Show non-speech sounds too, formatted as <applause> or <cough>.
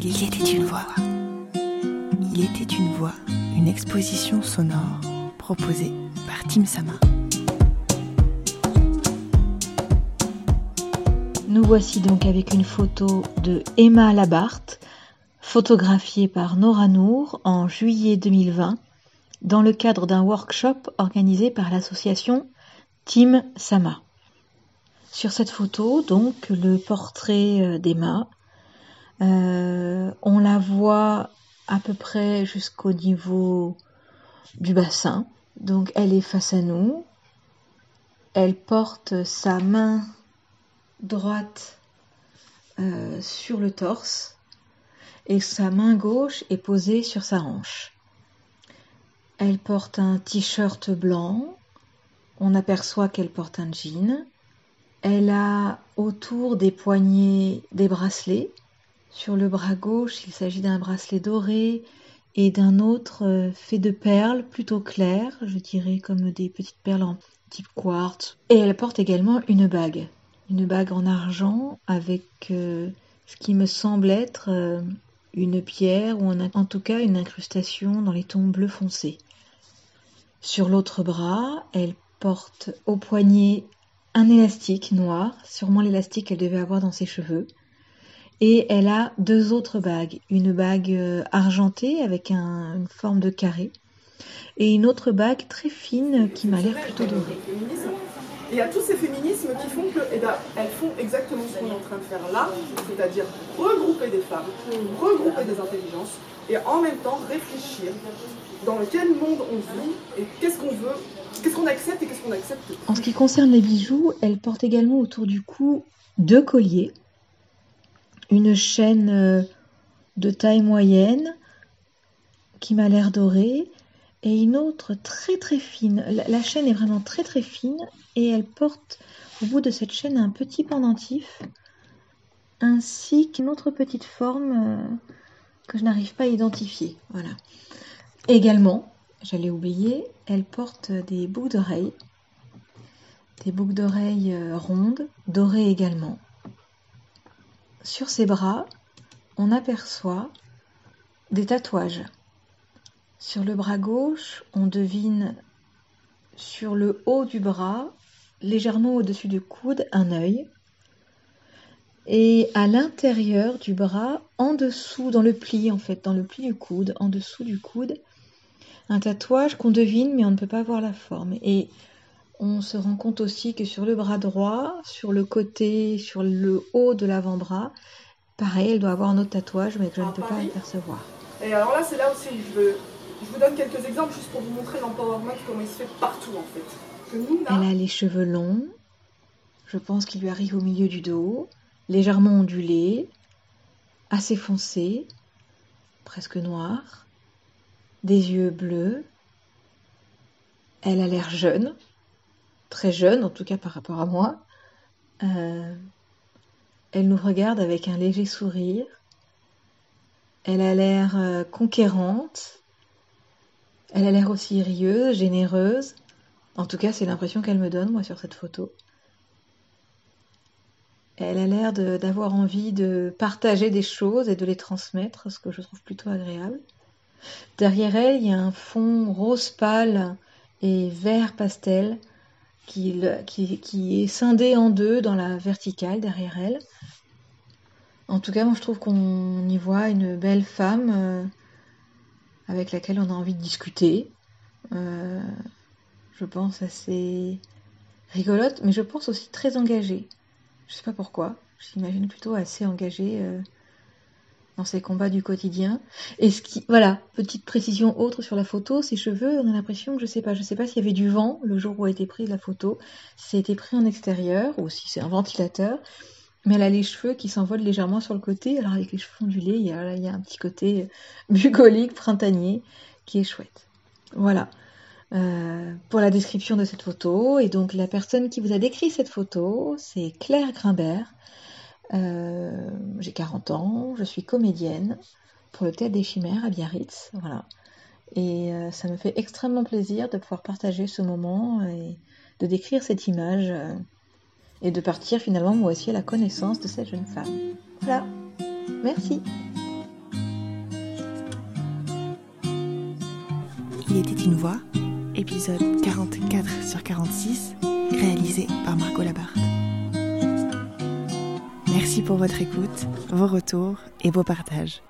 Il était une voix. Il était une voix, une exposition sonore proposée par Tim Sama. Nous voici donc avec une photo de Emma Labarthe, photographiée par Nora Nour en juillet 2020 dans le cadre d'un workshop organisé par l'association Team Sama. Sur cette photo, donc, le portrait euh, d'Emma, euh, on la voit à peu près jusqu'au niveau du bassin. Donc, elle est face à nous. Elle porte sa main droite euh, sur le torse et sa main gauche est posée sur sa hanche. Elle porte un t-shirt blanc. On aperçoit qu'elle porte un jean. Elle a autour des poignets des bracelets. Sur le bras gauche, il s'agit d'un bracelet doré et d'un autre euh, fait de perles plutôt claires, je dirais comme des petites perles en type quartz. Et elle porte également une bague, une bague en argent avec euh, ce qui me semble être euh, une pierre ou en tout cas une incrustation dans les tons bleu foncé. Sur l'autre bras, elle porte au poignet un élastique noir, sûrement l'élastique qu'elle devait avoir dans ses cheveux. Et elle a deux autres bagues, une bague euh, argentée avec une forme de carré. Et une autre bague très fine qui m'a l'air plutôt dorée. Et il y a tous ces féminismes qui font que, eh ben, elles font exactement ce qu'on est en train de faire là, c'est-à-dire regrouper des femmes, regrouper des intelligences, et en même temps réfléchir dans quel monde on vit et qu'est-ce qu'on veut, qu'est-ce qu'on accepte et qu'est-ce qu'on accepte En ce qui concerne les bijoux, elle porte également autour du cou deux colliers, une chaîne euh, de taille moyenne qui m'a l'air dorée et une autre très très fine. La, chaîne est vraiment très très fine et elle porte au bout de cette chaîne un petit pendentif ainsi qu'une autre petite forme euh, que je n'arrive pas à identifier. Voilà. Également, j'allais oublier, elle porte des boucles d'oreilles, des boucles d'oreilles euh, rondes, dorées également. Sur ses bras, on aperçoit des tatouages. Sur le bras gauche, on devine sur le haut du bras, légèrement au-dessus du coude, un œil. Et à l'intérieur du bras, en dessous, dans le pli en fait, dans le pli du coude, en dessous du coude, un tatouage qu'on devine mais on ne peut pas voir la forme. Et on se rend compte aussi que sur le bras droit, sur le côté, sur le haut de l'avant-bras, pareil, elle doit avoir un autre tatouage mais que je ne peux pas apercevoir. Et alors là, c'est là aussi, je veux je vous donne quelques exemples juste pour vous montrer l'empowerment, comment il se fait partout en fait. Elle a les cheveux longs, je pense qu'il lui arrive au milieu du dos, légèrement ondulés, assez foncés, presque noirs, des yeux bleus. Elle a l'air jeune, très jeune en tout cas par rapport à moi. Euh, elle nous regarde avec un léger sourire. Elle a l'air euh, conquérante, elle a l'air aussi rieuse, généreuse. En tout cas, c'est l'impression qu'elle me donne, moi, sur cette photo. Elle a l'air d'avoir envie de partager des choses et de les transmettre, ce que je trouve plutôt agréable. Derrière elle, il y a un fond rose pâle et vert pastel qui, est scindé en deux dans la verticale derrière elle. En tout cas, moi je trouve qu'on y voit une belle femme euh, avec laquelle on a envie de discuter. Euh, je pense assez rigolote, mais je pense aussi très engagée. Je sais pas pourquoi. Je l'imagine plutôt assez engagée euh, dans ses combats du quotidien. Et ce qui, voilà, petite précision autre sur la photo, ses cheveux, on a l'impression que je sais pas, je sais pas s'il y avait du vent le jour où a été prise la photo, si été pris en extérieur ou si c'est un ventilateur. Mais elle a les cheveux qui s'envolent légèrement sur le côté. Alors avec les cheveux ondulés, il y a, un petit côté <laughs> bucolique, printanier, qui est chouette. Voilà. Euh, pour la description de cette photo. Et donc la personne qui vous a décrit cette photo, c'est Claire Grimbert. Euh, j'ai 40 ans, je suis comédienne pour le Théâtre des Chimères à Biarritz. Voilà. Et euh, ça me fait extrêmement plaisir de pouvoir partager ce moment et de décrire cette image euh, et de partir finalement moi aussi à la connaissance de cette jeune femme. Voilà. Merci. Il était une voix, épisode 44 sur 46, réalisé par Margot Labarthe. Pour votre écoute, vos retours et vos partages.